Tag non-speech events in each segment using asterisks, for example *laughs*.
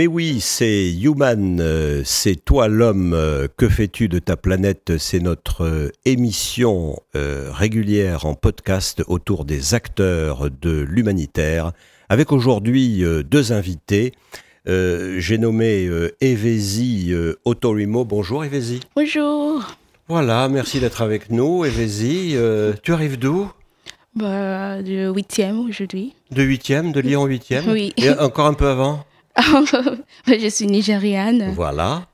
Mais oui, c'est Human, euh, c'est toi l'homme, euh, que fais-tu de ta planète? C'est notre euh, émission régulière en podcast autour des acteurs de l'humanitaire, avec aujourd'hui deux invités. J'ai nommé Evesi Otorimo. Bonjour Evesi. Bonjour. Voilà, merci d'être avec nous. Evesi, tu arrives d'où? Bah, Du 8e aujourd'hui. De 8e, de Lyon 8e Oui. Et encore un peu avant? *laughs* je suis nigériane. Voilà.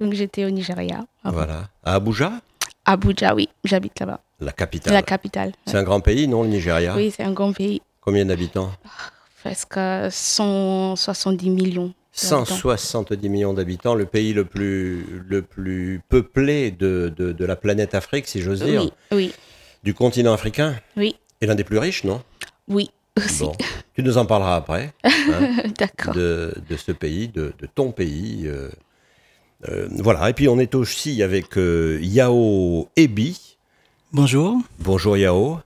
Donc j'étais au Nigeria. avant. Voilà. À Abuja? Abuja, oui, j'habite là-bas. La capitale. La capitale. C'est un grand pays, non, le Nigeria? Oui, c'est un grand pays. Combien d'habitants? Presque 170 millions. d'habitants. 170 millions d'habitants, le pays le plus, le plus peuplé de, de, de la planète Afrique, si j'ose dire, Oui, oui, du continent africain, oui, et l'un des plus riches, non? Oui, aussi. Bon, tu nous en parleras après, hein, *laughs* D'accord. de, de ce pays, de, de ton pays. euh, euh, voilà, et puis on est aussi avec euh, Yao Ebi. Bonjour. Bonjour Yao.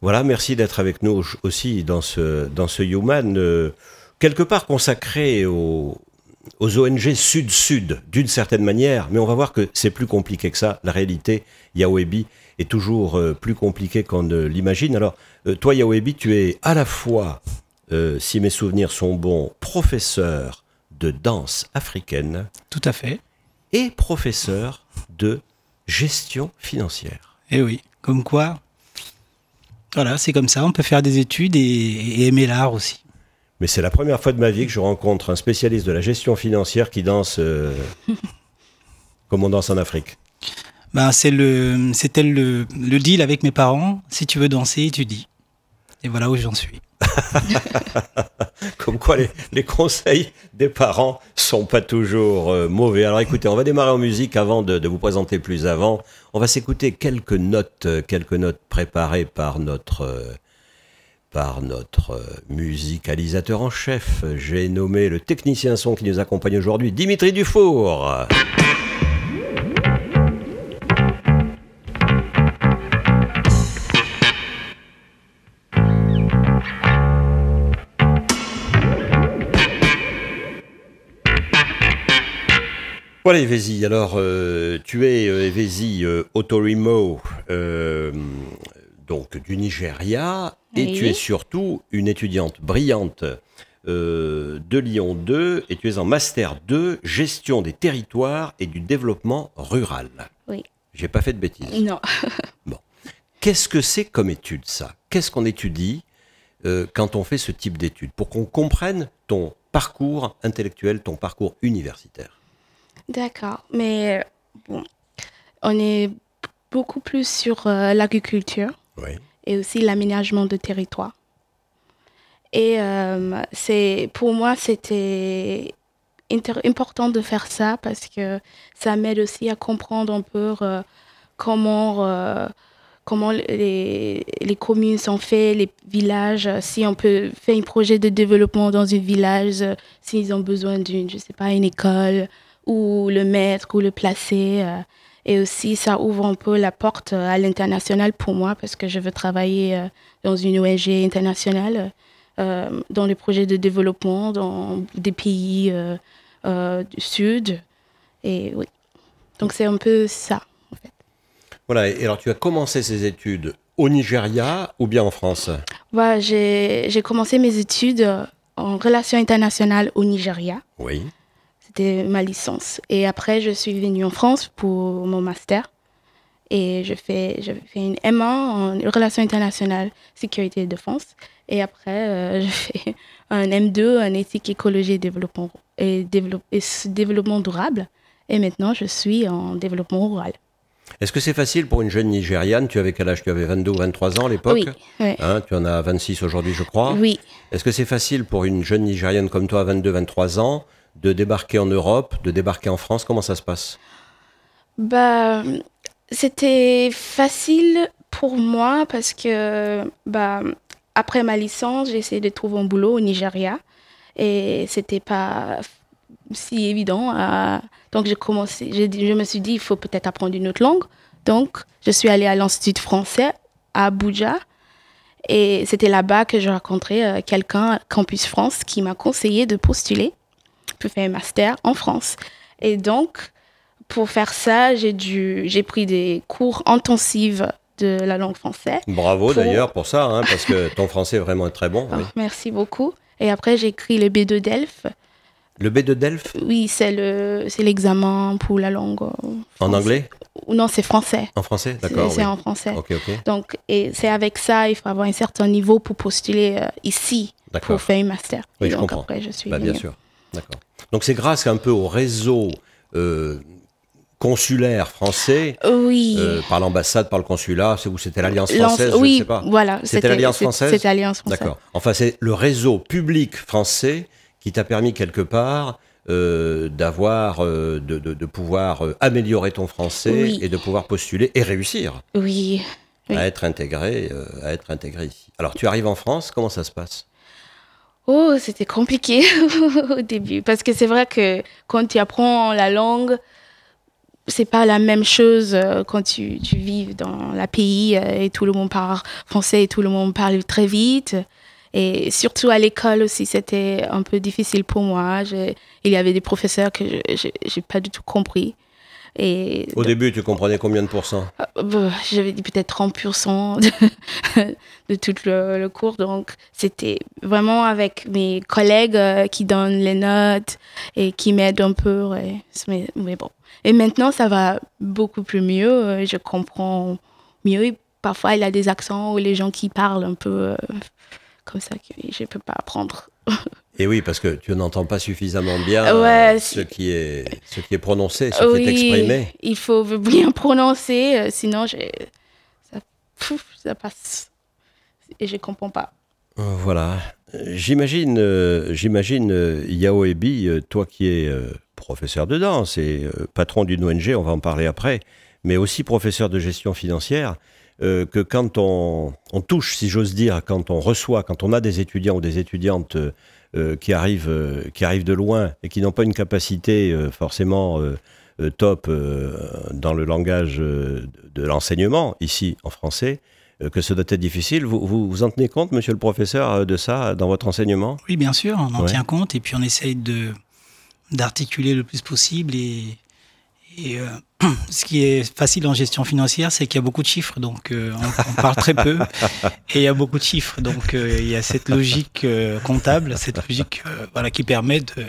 Voilà, merci d'être avec nous aussi dans ce, dans ce Human, euh, quelque part consacré aux, aux ONG Sud-Sud, d'une certaine manière, mais on va voir que c'est plus compliqué que ça. La réalité, Yao Ebi, est toujours euh, plus compliquée qu'on ne l'imagine. Alors, euh, toi Yao Ebi, tu es à la fois, euh, si mes souvenirs sont bons, professeur de danse africaine Tout à fait. et professeur de gestion financière. Et oui, comme quoi, voilà, c'est comme ça. On peut faire des études et, et aimer l'art aussi. Mais c'est la première fois de ma vie que je rencontre un spécialiste de la gestion financière qui danse euh, *laughs* comme on danse en Afrique. Ben, c'est le, c'était le, le deal avec mes parents. Si tu veux danser, étudie. Et voilà où j'en suis. *laughs* Comme quoi les, les conseils des parents sont pas toujours euh, mauvais. Alors écoutez, on va démarrer en musique avant de, de vous présenter plus avant. On va s'écouter quelques notes, euh, quelques notes préparées par notre par notre euh, musicalisateur en chef. J'ai nommé le technicien son qui nous accompagne aujourd'hui, Dimitri Dufour. Voilà Evesi, alors euh, tu es euh, Evesi Otorimo, euh, donc du Nigeria, et Oui. tu es surtout une étudiante brillante euh, de Lyon 2, et tu es en Master 2, Gestion des territoires et du développement rural. Oui. J'ai pas fait de bêtises. Non. *laughs* Qu'est-ce que c'est comme étude ça? Qu'est-ce qu'on étudie euh, quand on fait ce type d'études Pour qu'on comprenne ton parcours intellectuel, ton parcours universitaire. D'accord. Mais bon, on est beaucoup plus sur euh, l'agriculture. Et aussi l'aménagement de territoire. Et euh, pour moi, c'était important de faire ça parce que ça m'aide aussi à comprendre un peu euh, comment, euh, comment les, les communes sont faites, les villages, si on peut faire un projet de développement dans un village, s'ils ont besoin d'une, je sais pas, une école, ou le mettre, ou le placer. Et aussi, ça ouvre un peu la porte euh, à l'international pour moi parce que je veux travailler euh, dans une ONG internationale, euh, dans les projets de développement dans des pays du Sud. Et oui. Donc, c'est un peu ça. Voilà, et alors tu as commencé ces études au Nigeria ou bien en France? Voilà, j'ai commencé mes études en relations internationales au Nigeria. Oui. C'était ma licence. Et après, je suis venue en France pour mon master. Et je fais, je fais une M1 en relations internationales, sécurité et défense. Et après, euh, *laughs* je fais un M2 en éthique, écologie et développement, et, développe- et s- développement durable. Et maintenant, je suis en développement rural. Est-ce que c'est facile pour une jeune Nigériane Tu avais quel âge? Tu avais 22 ou 23 ans à l'époque? Oui, oui. Hein, tu en as 26 aujourd'hui, je crois. Oui. Est-ce que c'est facile pour une jeune Nigériane comme toi, 22-23 ans, de débarquer en Europe, de débarquer en France Comment ça se passe? Bah, c'était facile pour moi parce que bah, après ma licence, j'ai essayé de trouver un boulot au Nigeria et c'était pas si évident. à- Donc j'ai commencé, je me suis dit il faut peut-être apprendre une autre langue. Donc je suis allée à l'Institut français à Abuja et c'était là-bas que j'ai rencontré euh, quelqu'un Campus France qui m'a conseillé de postuler pour faire un master en France. Et donc pour faire ça, j'ai dû, j'ai pris des cours intensifs de la langue française. Bravo Pour- d'ailleurs pour ça, hein, parce que ton français est vraiment très bon. oui. Oh, merci beaucoup. Et après, j'ai écrit le B2 Delphes. Le B de Delphes, Oui, c'est le, c'est l'examen pour la langue. euh, en anglais Non, c'est français. En français D'accord. c'est oui. en français. Donc, et c'est avec ça, il faut avoir un certain niveau pour postuler euh, ici pour faire un master. Oui, Et je donc comprends. après, je suis Bah, bien sûr. D'accord. Donc c'est grâce un peu au réseau euh, consulaire français, Oui. euh, par l'ambassade, par le consulat, c'est où c'était l'Alliance française, je oui, ne sais pas. voilà. C'était l'Alliance française C'était l'Alliance française. D'accord. Enfin, c'est le réseau public français qui t'a permis quelque part euh, d'avoir, euh, de, de- de pouvoir améliorer ton français Oui. et de pouvoir postuler et réussir Oui. Oui. à être intégré, euh, à être intégré ici. Alors, tu arrives en France, comment ça se passe? Oh, c'était compliqué *laughs* au début parce que c'est vrai que quand tu apprends la langue, c'est pas la même chose euh, quand tu, tu vis dans la pays euh, et tout le monde parle français et tout le monde parle très vite. Et surtout à l'école aussi, c'était un peu difficile pour moi. Il y avait des professeurs que je n'ai pas du tout compris. Et Au début, tu comprenais combien de pourcents euh, bah, J'avais dit peut-être 30% de, *laughs* de tout le, le cours. Donc, c'était vraiment avec mes collègues euh, qui donnent les notes et qui m'aident un peu. ouais. Mais, mais bon. Et maintenant, ça va beaucoup plus mieux. euh, Je comprends mieux. Et parfois, il y a des accents ou les gens qui parlent un peu euh, comme ça que je ne peux pas apprendre. *laughs* Et oui, parce que tu n'entends pas suffisamment bien Ouais, euh, ce, qui est, ce qui est prononcé, ce qui est exprimé. il faut bien *laughs* prononcer, euh, sinon je, ça, pouf, ça passe et je comprends pas. Euh, Voilà. J'imagine, euh, j'imagine euh, Yao Ebi, euh, toi qui es professeur de danse et patron d'une ONG, on va en parler après, mais aussi professeur de gestion financière, que quand on, on touche, si j'ose dire, quand on reçoit, quand on a des étudiants ou des étudiantes qui, arrivent, euh, qui arrivent de loin et qui n'ont pas une capacité euh, forcément euh, euh, top euh, dans le langage euh, de l'enseignement, ici en français, euh, que ça doit être difficile. Vous, vous, vous en tenez compte, monsieur le professeur, euh, de ça dans votre enseignement? Oui, bien sûr, on en Ouais. tient compte et puis on essaye de d'articuler le plus possible et, et, euh, ce qui est facile en gestion financière, c'est qu'il y a beaucoup de chiffres, donc euh, on, on parle très peu et il y a beaucoup de chiffres, donc euh, il y a cette logique euh, comptable, cette logique voilà qui permet de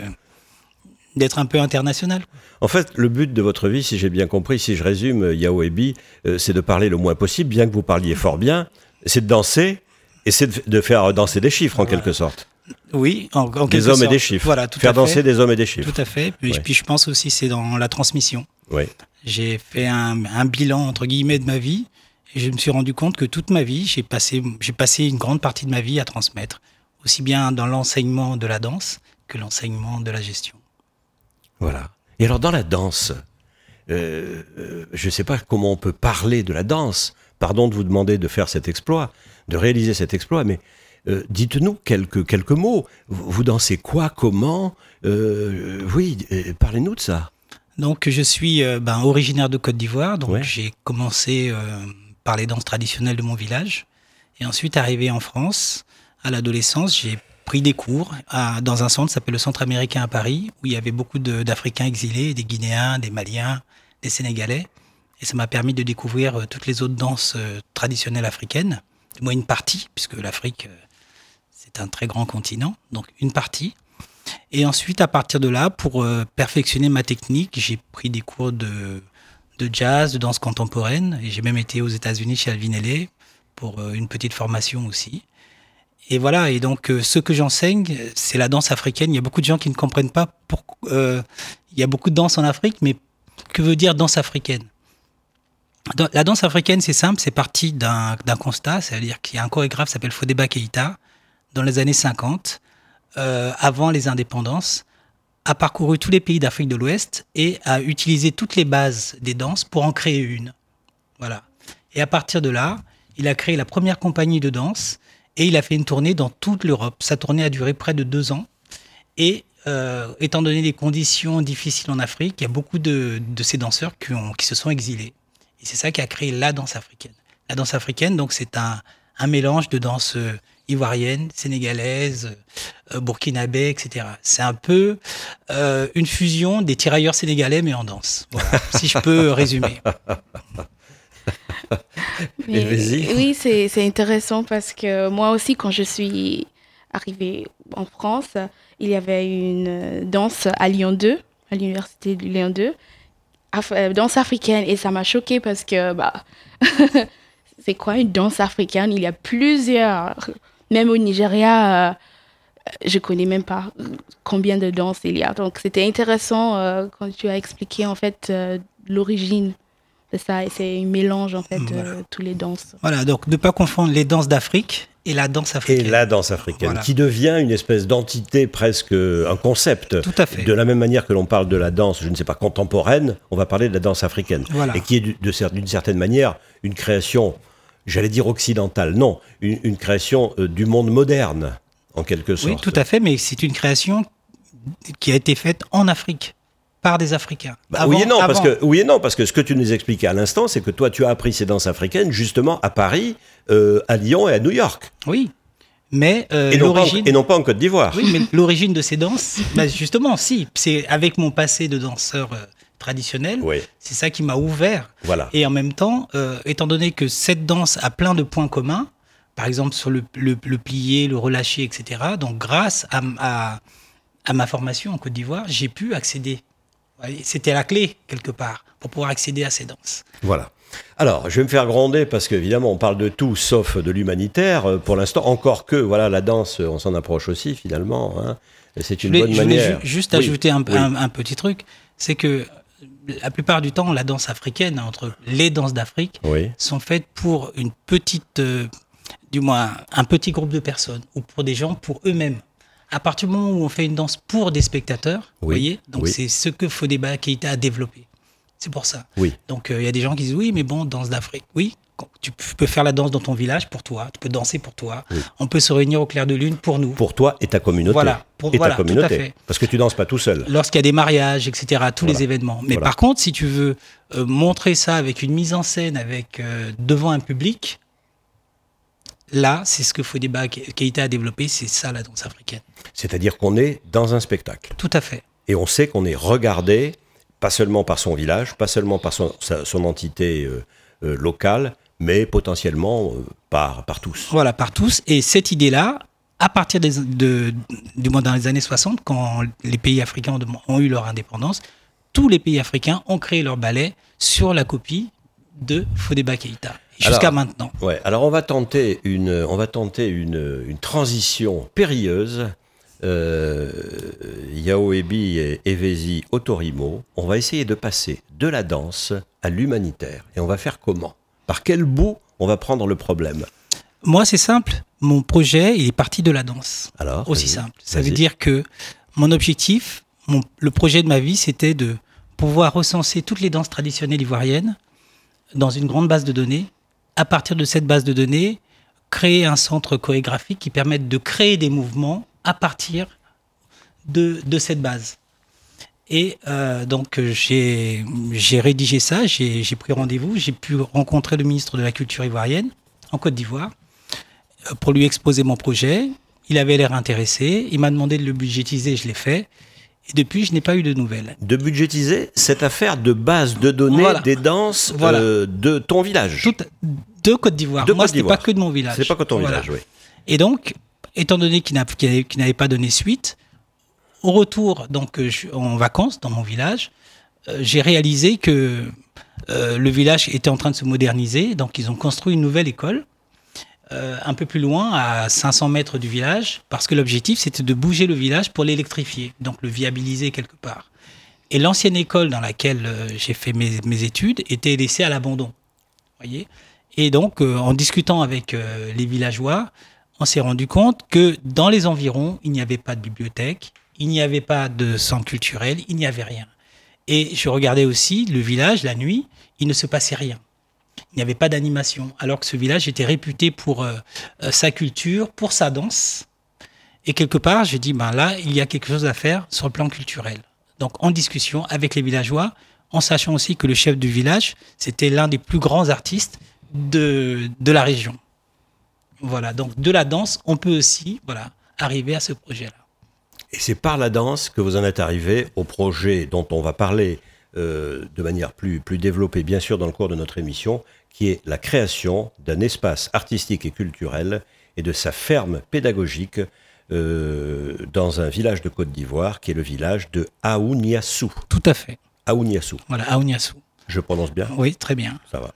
d'être un peu international. En fait, le but de votre vie, si j'ai bien compris, si je résume, Yao Ebi, c'est de parler le moins possible, bien que vous parliez fort bien, c'est de danser et c'est de, de faire danser des chiffres en Voilà. quelque sorte. Oui, en, en Des hommes et des chiffres. Voilà, tout faire à danser fait. des hommes et des chiffres. Tout à fait. Puis, Ouais. puis je pense aussi c'est dans la transmission. Oui. J'ai fait un, un bilan entre guillemets de ma vie et je me suis rendu compte que toute ma vie, j'ai passé, j'ai passé une grande partie de ma vie à transmettre, aussi bien dans l'enseignement de la danse que l'enseignement de la gestion. Voilà. Et alors dans la danse, euh, euh, je ne sais pas comment on peut parler de la danse. Pardon de vous demander de faire cet exploit, de réaliser cet exploit, mais euh, dites-nous quelques, quelques mots. Vous, dansez quoi, comment Euh, Oui, euh, parlez-nous de ça. Donc je suis ben, originaire de Côte d'Ivoire, donc Ouais. j'ai commencé par les danses traditionnelles de mon village et ensuite arrivé en France à l'adolescence, j'ai pris des cours à- dans un centre qui s'appelle le Centre américain à Paris où il y avait beaucoup d'Africains exilés, des Guinéens, des Maliens, des Sénégalais et ça m'a permis de découvrir toutes les autres danses traditionnelles africaines, du moins une partie puisque l'Afrique un très grand continent, donc une partie. Et ensuite, à partir de là, pour euh, perfectionner ma technique, j'ai pris des cours de, de jazz, de danse contemporaine, et j'ai même été aux États-Unis chez Alvin Ailey pour euh, une petite formation aussi. Et voilà, et donc euh, ce que j'enseigne, c'est la danse africaine. Il y a beaucoup de gens qui ne comprennent pas pourquoi. il y a beaucoup de danse en Afrique, mais que veut dire danse africaine? La danse africaine, c'est simple, c'est parti d'un constat, c'est-à-dire qu'il y a un chorégraphe qui s'appelle Fodeba Keïta, dans les années 50, euh, avant les indépendances, a parcouru tous les pays d'Afrique de l'Ouest et a utilisé toutes les bases des danses pour en créer une. Voilà. Et à partir de là, il a créé la première compagnie de danse et il a fait une tournée dans toute l'Europe. Sa tournée a duré près de deux ans. Et euh, étant donné les conditions difficiles en Afrique, il y a beaucoup de, ces danseurs qui, se sont exilés. Et c'est ça qui a créé la danse africaine. La danse africaine, donc, c'est un, un mélange de danse ivoirienne, sénégalaise, euh, burkinabé, etc. C'est un peu euh, une fusion des tirailleurs sénégalais, mais en danse. Voilà, *laughs* si je peux résumer. Mais- oui, c'est c'est intéressant parce que moi aussi, quand je suis arrivée en France, il y avait une danse à Lyon 2, à l'université de Lyon 2, Af- euh, danse africaine. Et ça m'a choquée parce que, bah, *laughs* c'est quoi une danse africaine? Il y a plusieurs. Même au Nigeria, euh, je connais même pas combien de danses il y a. Donc, c'était intéressant euh, quand tu as expliqué, en fait, euh, l'origine de ça. Et c'est un mélange, en fait, de Voilà. tous les danses. Voilà, donc ne pas confondre les danses d'Afrique et la danse Et africaine. la danse africaine, Voilà. qui devient une espèce d'entité presque, euh, un concept. Tout à fait. De la même manière que l'on parle de la danse, je ne sais pas, contemporaine, on va parler de la danse africaine. Voilà. Et qui est d'une certaine manière une création, j'allais dire occidentale, non, une, une création euh, du monde moderne, en quelque sorte. Oui, tout à fait, mais c'est une création qui a été faite en Afrique par des Africains. Bah, Avant- oui et non, parce que oui et non, parce que ce que tu nous expliquais à l'instant, c'est que toi, tu as appris ces danses africaines justement à Paris, euh, à Lyon et à New York, Oui, mais euh, et, non pas en, l'origine. et non pas en Côte d'Ivoire. Oui, mais l'origine de ces danses, bah, justement, si, c'est avec mon passé de danseur traditionnel, Oui, c'est ça qui m'a ouvert. voilà. Et en même temps, euh, étant donné que cette danse a plein de points communs, par exemple sur le, le, le plié, le relâché, etc., donc grâce à, m- à, à ma formation en Côte d'Ivoire, j'ai pu accéder. C'était la clé, quelque part, pour pouvoir accéder à ces danses. Voilà. Alors, je vais me faire gronder parce qu'évidemment, on parle de tout sauf de l'humanitaire euh, pour l'instant. Encore que, voilà, la danse, on s'en approche aussi finalement. hein. C'est Je une voulais, bonne je voulais manière. ju- juste Oui, ajouter un, oui. un- un petit truc, c'est que la plupart du temps, la danse africaine, entre les danses d'Afrique, Oui, sont faites pour une petite, euh, du moins un petit groupe de personnes ou pour des gens pour eux-mêmes. À partir du moment où on fait une danse pour des spectateurs, vous voyez, donc oui. c'est ce que Fodeba Keita a développé. C'est pour ça. oui. Donc euh, il y a des gens qui disent oui, mais bon, danse d'Afrique. Oui, tu peux faire la danse dans ton village pour toi, tu peux danser pour toi. Oui. On peut se réunir au clair de lune pour nous. Pour toi et ta communauté. Voilà, pour- et voilà, ta tout à communauté. fait. Parce que tu danses pas tout seul. lorsqu'il y a des mariages, etc., tous Voilà. les événements. Mais Voilà. par contre, si tu veux euh, montrer ça avec une mise en scène, avec euh, devant un public, là, c'est ce que Fodeba Ke- Keita a développé, c'est ça la danse africaine. C'est-à-dire qu'on est dans un spectacle. Tout à fait. Et on sait qu'on est regardé, pas seulement par son village, pas seulement par son, sa- son entité euh, locale, mais potentiellement euh, par, par tous. Voilà, par tous. Et cette idée-là, à partir des, de, du moins dans les années 60, quand les pays africains ont, eu leur indépendance, tous les pays africains ont créé leur ballet sur la copie de Fodeba Keita. Jusqu'à maintenant. Ouais, alors on va tenter une, on va tenter une, une transition périlleuse. Euh, Yao Ebi et Evezi Otorimo, on va essayer de passer de la danse à l'humanitaire. Et on va faire comment? Par quel bout on va prendre le problème Moi, c'est simple. Mon projet, il est parti de la danse. Alors, Aussi simple. Ça veut dire que mon objectif, mon- le projet de ma vie, c'était de pouvoir recenser toutes les danses traditionnelles ivoiriennes dans une grande base de données. À partir de cette base de données, créer un centre chorégraphique qui permette de créer des mouvements à partir de, de cette base. Et euh, donc j'ai rédigé ça, j'ai pris rendez-vous, j'ai pu rencontrer le ministre de la Culture ivoirienne en Côte d'Ivoire euh, pour lui exposer mon projet. Il avait l'air intéressé, il m'a demandé de le budgétiser, je l'ai fait. Et depuis, je n'ai pas eu de nouvelles. De budgétiser cette affaire de base de données Voilà. des danses Voilà. euh, de ton village. Tout, de Côte d'Ivoire. De Moi, d'Ivoire. pas que de mon village. C'est pas que ton Voilà. village, oui. Et donc, étant donné n'avait qu'il n'avait pas donné suite, au retour, donc euh, en vacances dans mon village, euh, j'ai réalisé que euh, le village était en train de se moderniser. Donc, ils ont construit une nouvelle école un peu plus loin, à 500 mètres du village, parce que l'objectif, c'était de bouger le village pour l'électrifier, donc le viabiliser quelque part. Et l'ancienne école dans laquelle j'ai fait mes, études était laissée à l'abandon. Et donc, en discutant avec les villageois, on s'est rendu compte que dans les environs, il n'y avait pas de bibliothèque, il n'y avait pas de centre culturel, il n'y avait rien. Et je regardais aussi le village la nuit, il ne se passait rien. Il n'y avait pas d'animation, alors que ce village était réputé pour euh, euh, sa culture, pour sa danse. Et quelque part, j'ai dit, ben là, il y a quelque chose à faire sur le plan culturel. Donc, en discussion avec les villageois, en sachant aussi que le chef du village, c'était l'un des plus grands artistes de, de la région. Voilà, donc de la danse, on peut aussi voilà, arriver à ce projet-là. Et c'est par la danse que vous en êtes arrivé au projet dont on va parler euh, de manière plus, plus développée, bien sûr, dans le cours de notre émission, qui est la création d'un espace artistique et culturel et de sa ferme pédagogique euh, dans un village de Côte d'Ivoire, qui est le village de Aouniassou. Tout à fait. Aouniassou. Voilà, Aouniassou. Je prononce bien? Oui, très bien. Ça va.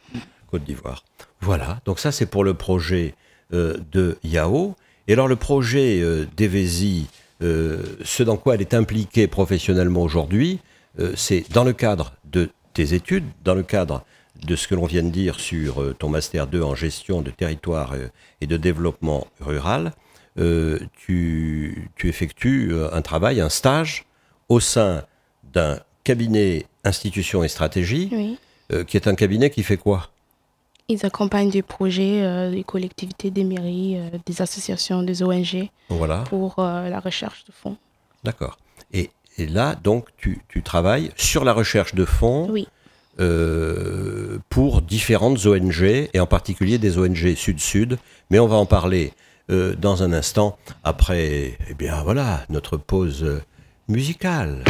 Côte d'Ivoire. Voilà, donc ça c'est pour le projet euh, de Yao. Et alors le projet d'Evesi, ce dans quoi elle est impliquée professionnellement aujourd'hui, euh, c'est dans le cadre de tes études, dans le cadre de ce que l'on vient de dire sur euh, ton master 2 en gestion de territoire euh, et de développement rural, euh, tu, tu effectues euh, un travail, un stage au sein d'un cabinet institution et stratégie, Oui. euh, qui est un cabinet qui fait quoi? Ils accompagnent des projets, euh, des collectivités, des mairies, euh, des associations, des ONG Voilà. pour euh, la recherche de fonds. D'accord. Et, et là, donc, tu, tu travailles sur la recherche de fonds Oui. pour différentes ONG, et en particulier des ONG Sud-Sud, mais on va en parler dans un instant, après, eh bien voilà, notre pause musicale.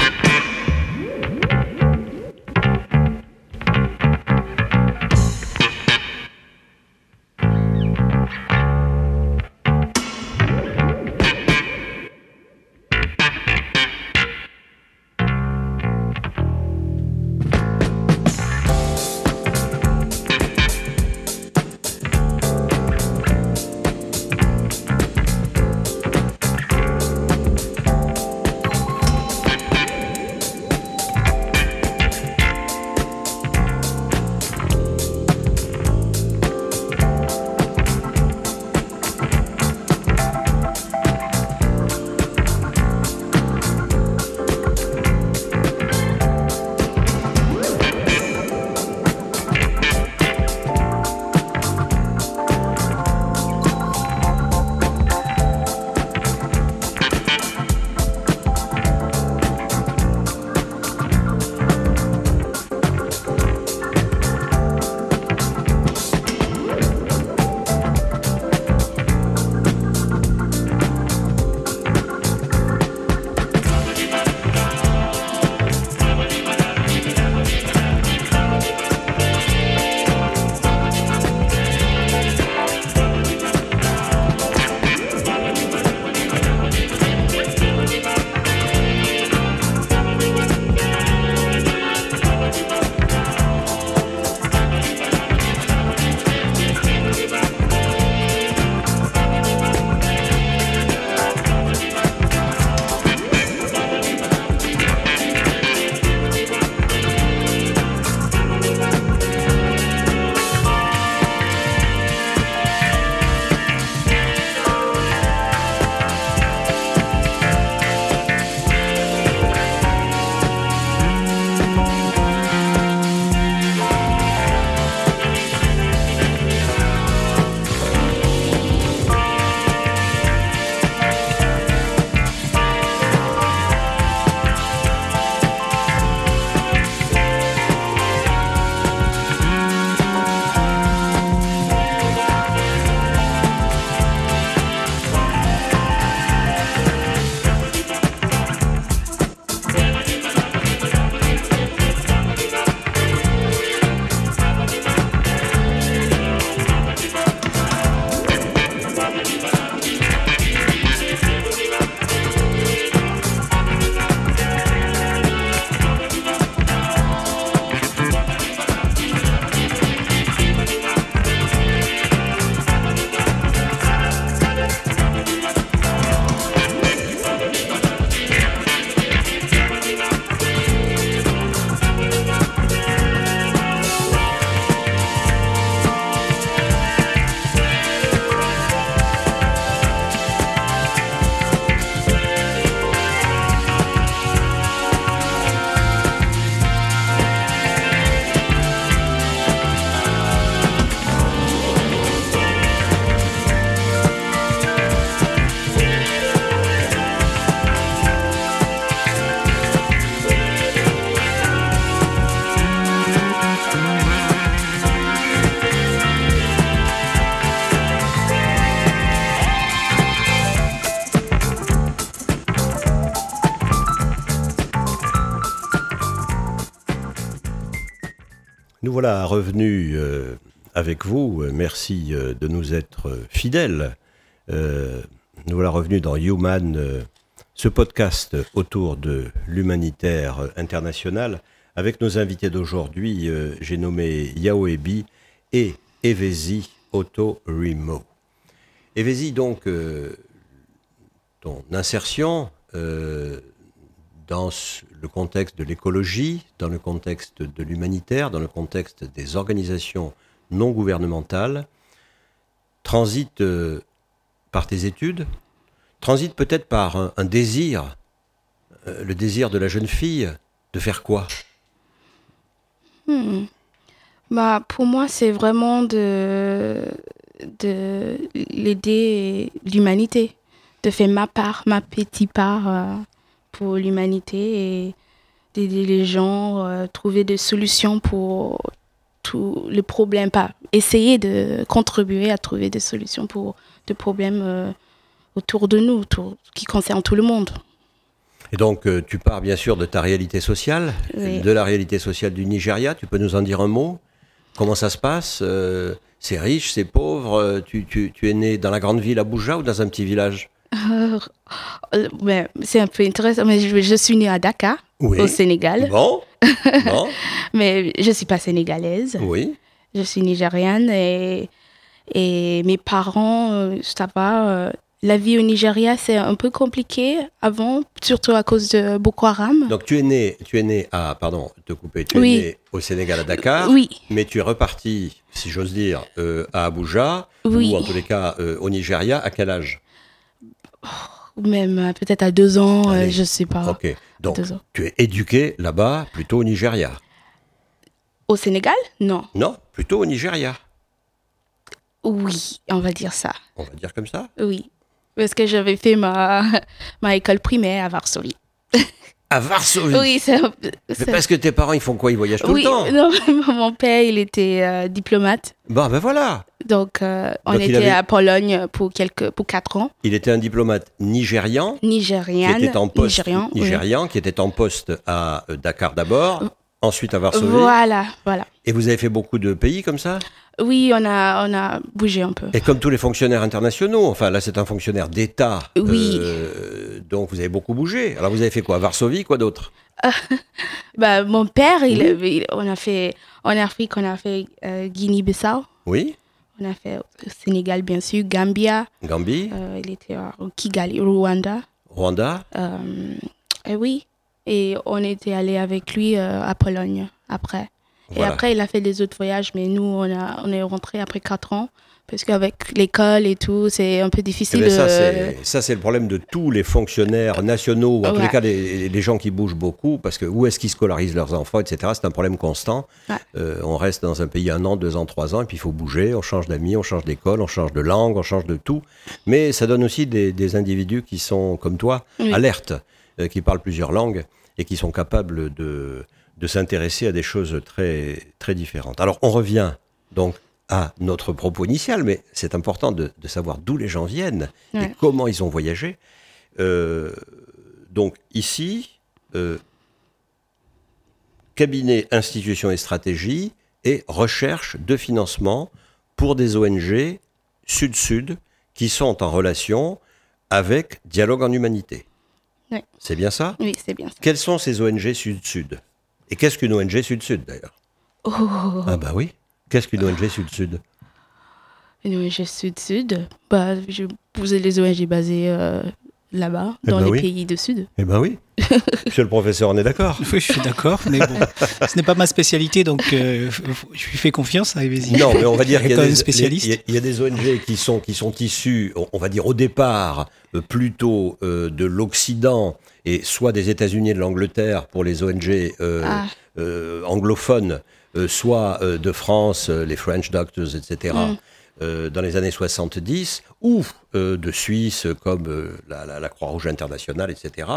Voilà revenus euh, avec vous. Merci euh, de nous être fidèles. Euh, nous voilà revenus dans Human, ce podcast autour de l'humanitaire international. Avec nos invités d'aujourd'hui, j'ai nommé Yao Ebi et Evezi Otto Rimo. Evezi, donc, ton insertion dans le contexte de l'écologie, dans le contexte de l'humanitaire, dans le contexte des organisations non gouvernementales, transite euh, par tes études, transite peut-être par un, un désir, euh, le désir de la jeune fille de faire quoi? Hmm. Bah, pour moi, c'est vraiment de, de l'aider l'humanité, de faire ma part, ma petite part euh, pour l'humanité et d'aider les gens à trouver des solutions pour tous les problèmes, pas essayer de contribuer à trouver des solutions pour des problèmes euh, autour de nous, autour, qui concernent tout le monde. Et donc, euh, tu pars bien sûr de ta réalité sociale, Oui. de la réalité sociale du Nigeria. Tu peux nous en dire un mot? Comment ça se passe? Euh, C'est riche, c'est pauvre Euh, tu, tu- tu es né dans la grande ville Abuja ou dans un petit village? Euh, ouais, c'est un peu intéressant, mais je, je suis née à Dakar, Oui. au Sénégal. Bon, bon, *laughs* Mais je suis pas sénégalaise, oui. je suis nigériane et, et mes parents, euh, ça va. euh, la vie au Nigeria, c'est un peu compliqué avant, surtout à cause de Boko Haram. Donc tu es né, tu es né à, pardon, te couper, tu Oui. es né au Sénégal à Dakar, oui, mais tu es reparti, si j'ose dire, euh, à Abuja, Oui. ou en tous les cas euh, au Nigeria, à quel âge? Ou même euh, peut-être à deux ans, euh, Allez. je sais pas. Ok, donc tu es éduqué là-bas, plutôt au Nigeria. Au Sénégal? Non. Non, plutôt au Nigeria, Oui, on va dire ça. on va dire comme ça? Oui. Parce que j'avais fait ma, *laughs* ma école primaire à Varsovie. *laughs* À Varsovie Oui, Mais c'est- parce que tes parents, ils font quoi? Ils voyagent tout oui, le temps? *laughs* non, mon père, il était euh, diplomate. Bon, ben voilà Donc, euh, on Donc, était avait- à Pologne pour, quelques, pour quatre ans. Il était un diplomate nigérian, qui Nigériane. était en poste, Nigérian, oui. nigérian, qui était en poste à euh, Dakar d'abord, ensuite à Varsovie. Voilà, voilà. Et vous avez fait beaucoup de pays comme ça? Oui, on a, on a bougé un peu. Et comme tous les fonctionnaires internationaux, enfin là c'est un fonctionnaire d'État, Oui. euh, donc vous avez beaucoup bougé. Alors vous avez fait quoi? À Varsovie, quoi d'autre? *laughs* Bah, mon père, Oui. il- on a fait, en Afrique, on a fait euh, Guinée-Bissau. Oui On a fait au Sénégal, bien sûr, Gambia. Gambie, Euh, il était à Kigali, Rwanda. Rwanda Euh, et oui. Et on était allé avec lui à Pologne après. Et après, il a fait des autres voyages, mais nous, on, a, on est rentré après quatre ans. Parce qu'avec l'école et tout, c'est un peu Eh difficile ben, ça, de. c'est, ça, c'est le problème de tous les fonctionnaires nationaux, ou en tous les Ouais. cas les, les gens qui bougent beaucoup, parce que où est-ce qu'ils scolarisent leurs enfants, etc. C'est un problème constant. Ouais. Euh, on reste dans un pays un an, deux ans, trois ans, et puis il faut bouger, on change d'amis, on change d'école, on change de langue, on change de tout. Mais ça donne aussi des, des individus qui sont, comme toi, Oui. alertes, euh, qui parlent plusieurs langues, et qui sont capables de, de s'intéresser à des choses très, très différentes. Alors on revient donc à notre propos initial, mais c'est important de, de savoir d'où les gens viennent et comment ils ont voyagé. Euh, donc ici, euh, cabinet institutions et stratégie et recherche de financement pour des ONG sud-sud qui sont en relation avec Dialogue en Humanité. C'est bien ça? Oui, c'est bien ça. Quelles sont ces ONG sud-sud? Et qu'est-ce qu'une ONG sud-sud d'ailleurs? Oh, Ah bah oui. Qu'est-ce qu'une ONG sud-sud une ONG Sud-Sud. Bah, je posais les ONG basées euh, là-bas, Eh dans ben les oui. pays du Sud. Eh ben oui. *laughs* Monsieur le professeur, on est d'accord Oui, je suis d'accord, mais bon, ce n'est pas ma spécialité, donc euh, je lui fais confiance. Allez-y. Non, mais on va dire qu'il y, y y a des ONG qui sont, qui sont issues, on- va dire au départ, euh, plutôt euh, de l'Occident et soit des États-Unis et de l'Angleterre pour les ONG euh, Ah. euh, anglophones, soit euh, de France, euh, les French Doctors, etc., Mm. euh, dans les années 70, ou euh, de Suisse comme euh, la, la- la Croix-Rouge internationale, etc.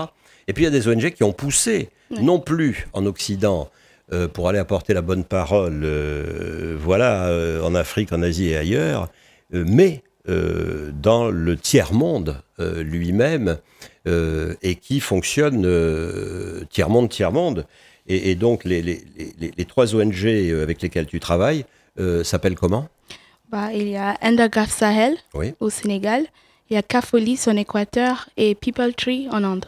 Et puis il y a des ONG qui ont poussé, non plus en Occident, euh, pour aller apporter la bonne parole, euh, voilà, euh, en Afrique, en Asie et ailleurs, euh, mais euh, dans le tiers-monde euh, lui-même, euh, et qui fonctionne euh, tiers-monde, tiers-monde. Et, et donc, les, les, les, les, trois ONG avec lesquelles tu travailles euh, s'appellent comment? Bah, Il y a Endagraph Sahel Oui. au Sénégal, il y a Cafolis en Équateur et People Tree en Inde.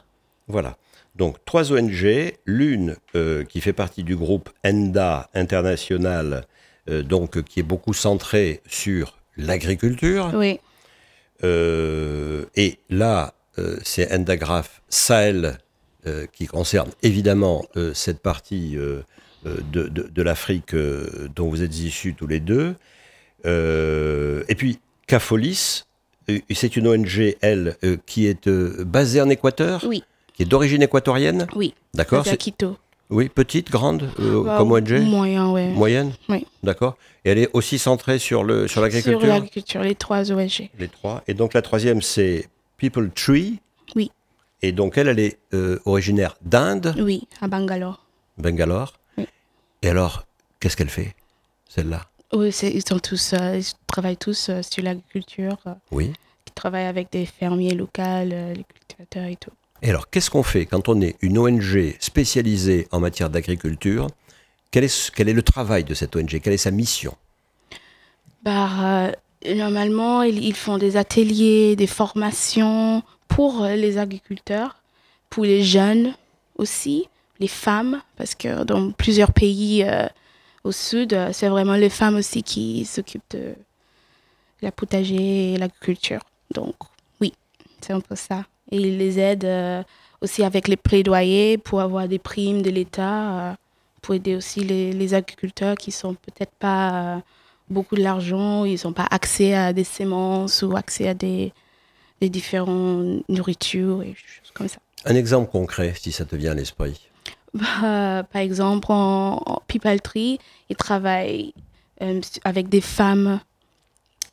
Voilà. Donc, trois ONG, l'une euh, qui fait partie du groupe ENDA international, euh, donc qui est beaucoup centrée sur l'agriculture. Oui, Euh, et là, euh, c'est Endagraph Sahel euh, qui concerne évidemment euh, cette partie euh, euh, de, de- de l'Afrique euh, dont vous êtes issus tous les deux. Euh, et puis, Cafolis, euh, c'est une ONG, elle, euh, qui est euh, basée en Équateur, oui, qui est d'origine équatorienne. oui. D'accord C'est Quito. Oui, petite, grande, euh, Bah, comme ONG Moyen, ouais. Moyenne Oui. D'accord. Et elle est aussi centrée sur le sur l'agriculture l'agriculture, les trois ONG. Les trois. Et donc la troisième, c'est People Tree. Et donc elle, elle est euh, originaire d'Inde, Oui, à Bangalore. Bangalore. Oui. Et alors, qu'est-ce qu'elle fait, celle-là? Oui, ils, sont tous, euh, ils travaillent tous euh, sur l'agriculture. euh, Oui. ils travaillent avec des fermiers locaux, les cultivateurs et tout. Et alors, qu'est-ce qu'on fait quand on est une ONG spécialisée en matière d'agriculture? Quel est, ce- quel est le travail de cette ONG Quelle est sa mission? Bah, normalement, ils, ils font des ateliers, des formations pour euh, les agriculteurs, pour les jeunes aussi, les femmes, parce que dans plusieurs pays euh, au sud, euh, c'est vraiment les femmes aussi qui s'occupent de la potager et l'agriculture. Donc, oui, c'est un peu ça. Et ils les aident aussi avec les plaidoyers pour avoir des primes de l'État, pour aider aussi les, agriculteurs qui sont peut-être pas beaucoup de l'argent, ils n'ont pas accès à des semences ou accès à des, des différentes nourritures et choses comme ça. Un exemple concret, si ça te vient à l'esprit. Bah, par exemple, en, en People Tree, ils travaillent euh, avec des femmes.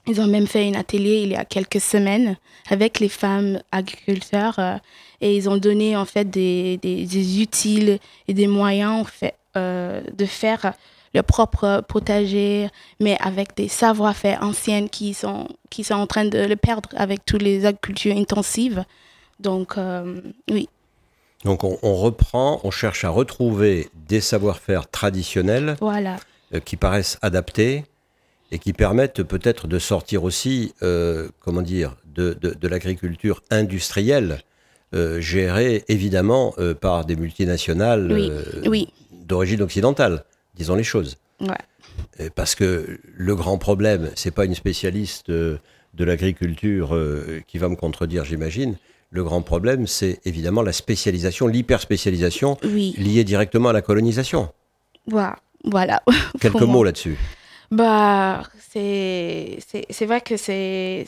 Ils ont même fait un atelier il y a quelques semaines avec les femmes agriculteurs euh, et ils ont donné en fait des, des, des utiles et des moyens en fait, euh, de faire leur propre potager, mais avec des savoir-faire anciennes qui sont, qui sont en train de le perdre avec toutes les agricultures intensives. Donc, euh, oui. Donc on, on reprend, on cherche à retrouver des savoir-faire traditionnels Voilà. euh, qui paraissent adaptés et qui permettent peut-être de sortir aussi, euh, comment dire, de, de- de l'agriculture industrielle, gérée évidemment par des multinationales Oui, oui. d'origine occidentale, disons les choses. Ouais. Euh, Parce que le grand problème, c'est pas une spécialiste euh, de l'agriculture euh, qui va me contredire, j'imagine. Le grand problème, c'est évidemment la spécialisation, l'hyperspécialisation Oui, liée directement à la colonisation. voilà. voilà. *laughs* Quelques mots là-dessus. Bah, c'est vrai que c'est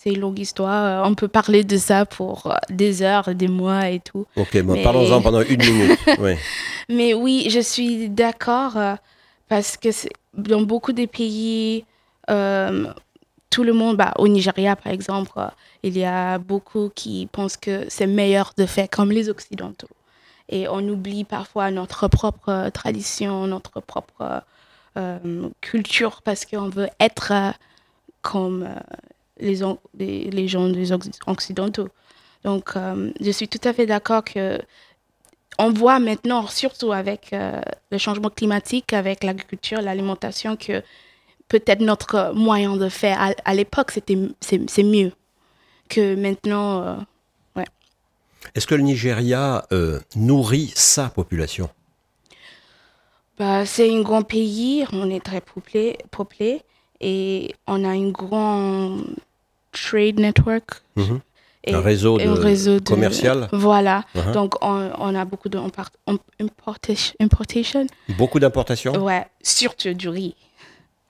c'est une longue histoire. On peut parler de ça pour euh, des heures, des mois et tout. Ok, bon, Mais- parlons-en pendant une *laughs* minute. Oui. Mais oui, je suis d'accord euh, parce que dans beaucoup de pays, euh, tout le monde, bah, au Nigeria par exemple, euh, il y a beaucoup qui pensent que c'est meilleur de faire comme les Occidentaux. Et on oublie parfois notre propre euh, tradition, notre propre euh, culture parce qu'on veut être euh, comme euh, les, on- les, les gens des Occ- Occidentaux. Donc, euh, je suis tout à fait d'accord que on voit maintenant, surtout avec euh, le changement climatique, avec l'agriculture, l'alimentation, que peut-être notre moyen de faire à, à l'époque, c'était c'est mieux que maintenant. euh, Est-ce que le Nigeria nourrit sa population? Bah, c'est un grand pays, on est très peuplé, peuplé et on a une grande trade network. Mhm. Et- Un réseau un de- réseau de- commercial Voilà. Uh-huh. Donc, on, on a beaucoup de import- importation. importation. Beaucoup d'importations? Ouais, surtout du riz.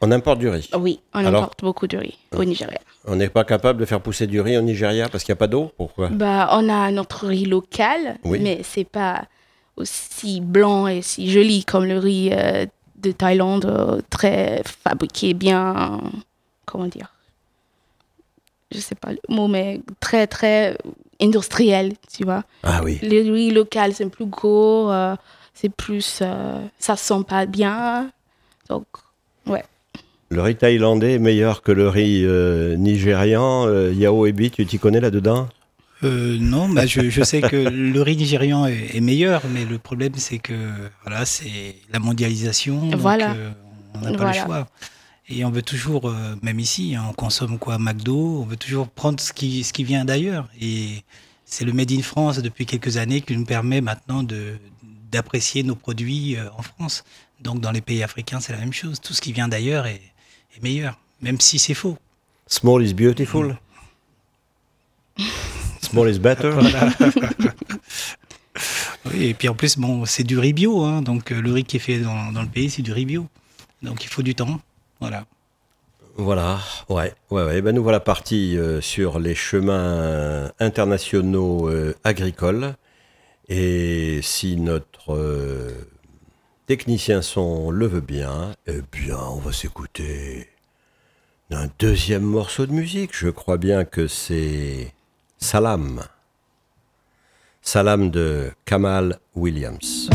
On importe du riz? Oui, on Alors? importe beaucoup de riz au Nigeria. On n'est pas capable de faire pousser du riz au Nigeria parce qu'il n'y a pas d'eau? Pourquoi? Bah, on a notre riz local, Oui. mais c'est pas aussi blanc et si joli comme le riz euh, de Thaïlande, euh, très fabriqué, bien. Comment dire Je sais pas le mot, mais très, très industriel, tu vois. Ah oui. Le riz local, c'est plus gros, euh, c'est plus. euh, ça sent pas bien. Donc, Le riz thaïlandais est meilleur que le riz euh, nigérian. Euh, Yao Ebi, tu t'y connais là-dedans? Euh, non, bah je, sais que *laughs* le riz nigérian est, meilleur, mais le problème c'est que voilà, c'est la mondialisation. Voilà. Donc, on n'a pas le choix. Et on veut toujours, même ici, hein, on consomme quoi McDo, on veut toujours prendre ce qui, ce qui vient d'ailleurs. Et c'est le Made in France depuis quelques années qui nous permet maintenant de d'apprécier nos produits en France. Donc dans les pays africains, c'est la même chose. Tout ce qui vient d'ailleurs est, est meilleur, même si c'est faux. Small is beautiful. *laughs* Small is better. *laughs* *laughs* oui, et puis en plus, bon, c'est du riz bio, hein, donc euh, le riz qui est fait dans, dans le pays, c'est du riz bio. Donc il faut du temps, voilà. Voilà, ouais, ouais, ouais. Ben nous voilà partis euh, sur les chemins internationaux euh, agricoles. Et si notre technicien son le veut bien, eh bien, on va s'écouter un deuxième morceau de musique. Je crois bien que c'est Salam. Salam de Kamal Williams.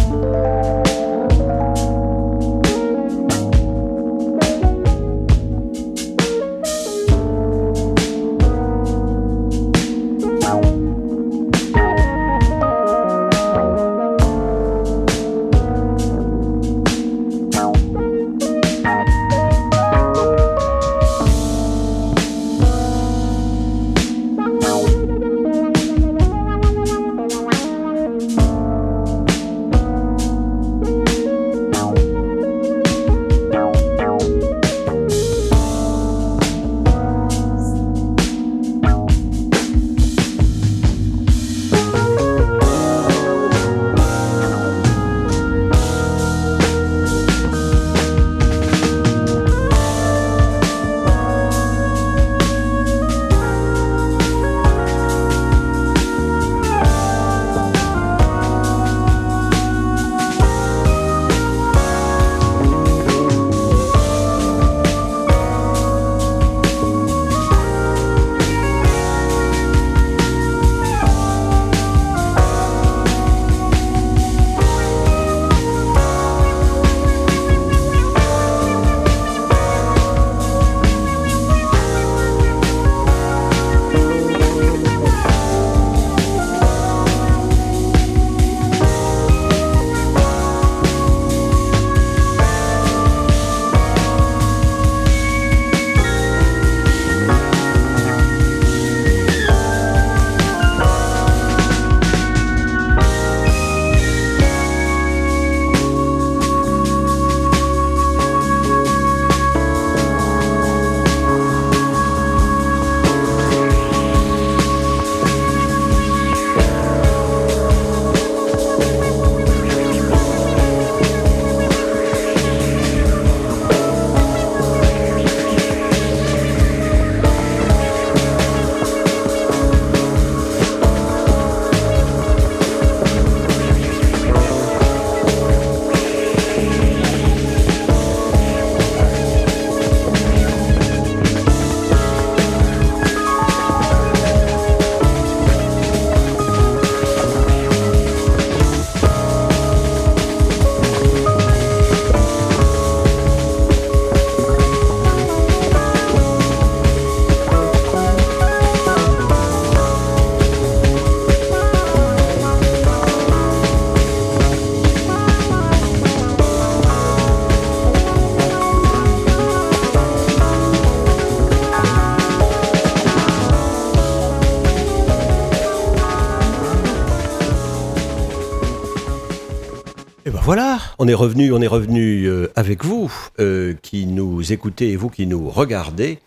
On est revenu, on est revenu euh, avec vous, euh, qui nous écoutez et vous qui nous regardez.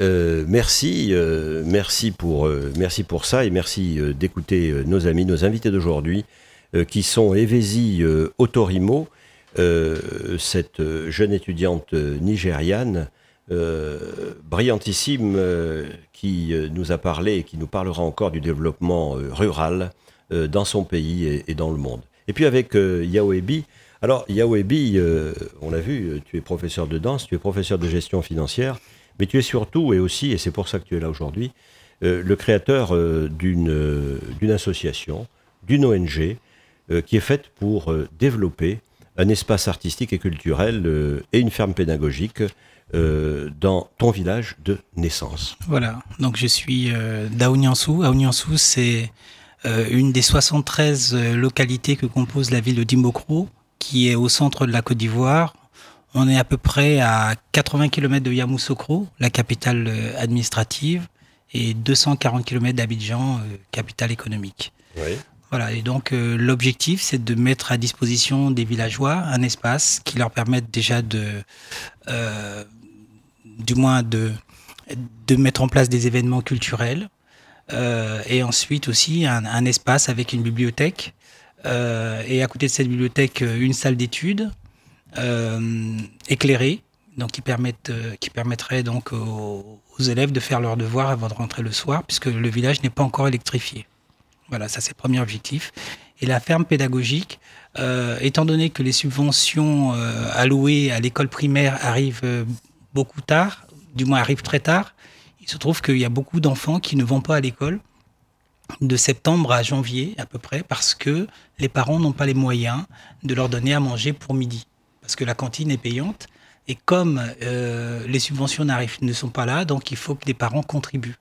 Euh, merci, merci pour, merci pour ça et merci d'écouter nos amis, nos invités d'aujourd'hui, qui sont Evesi Otorimo, cette jeune étudiante nigériane, brillantissime, qui nous a parlé et qui nous parlera encore du développement rural dans son pays et, dans le monde. Et puis avec Yaoebi, alors, Yawebi, euh, on l'a vu, euh, tu es professeur de danse, tu es professeur de gestion financière, mais tu es surtout, et aussi, et c'est pour ça que tu es là aujourd'hui, euh, le créateur d'une association, d'une ONG, qui est faite pour développer un espace artistique et culturel et une ferme pédagogique euh, dans ton village de naissance. Voilà, donc je suis euh, d'Aouniansou. Aouniansou, c'est euh, une des 73 euh, localités que compose la ville de Dimbokro, qui est au centre de la Côte d'Ivoire. On est à peu près à 80 km de Yamoussoukro, la capitale euh, administrative, et 240 km d'Abidjan, euh, capitale économique. Oui. Voilà, et donc euh, l'objectif, c'est de mettre à disposition des villageois un espace qui leur permette déjà de, euh, du moins de, de mettre en place des événements culturels, euh, et ensuite aussi un, espace avec une bibliothèque, euh, et à côté de cette bibliothèque, euh, une salle d'études euh, éclairée, donc qui, permettent, euh, qui permettrait donc aux, élèves de faire leurs devoirs avant de rentrer le soir, puisque le village n'est pas encore électrifié. Voilà, ça c'est le premier objectif. Et la ferme pédagogique, euh, étant donné que les subventions euh, allouées à l'école primaire arrivent euh, beaucoup tard, du moins arrivent très tard, il se trouve qu'il y a beaucoup d'enfants qui ne vont pas à l'école de septembre à janvier à peu près parce que les parents n'ont pas les moyens de leur donner à manger pour midi. Parce que la cantine est payante et comme euh, les subventions ne sont pas là, donc il faut que les parents contribuent.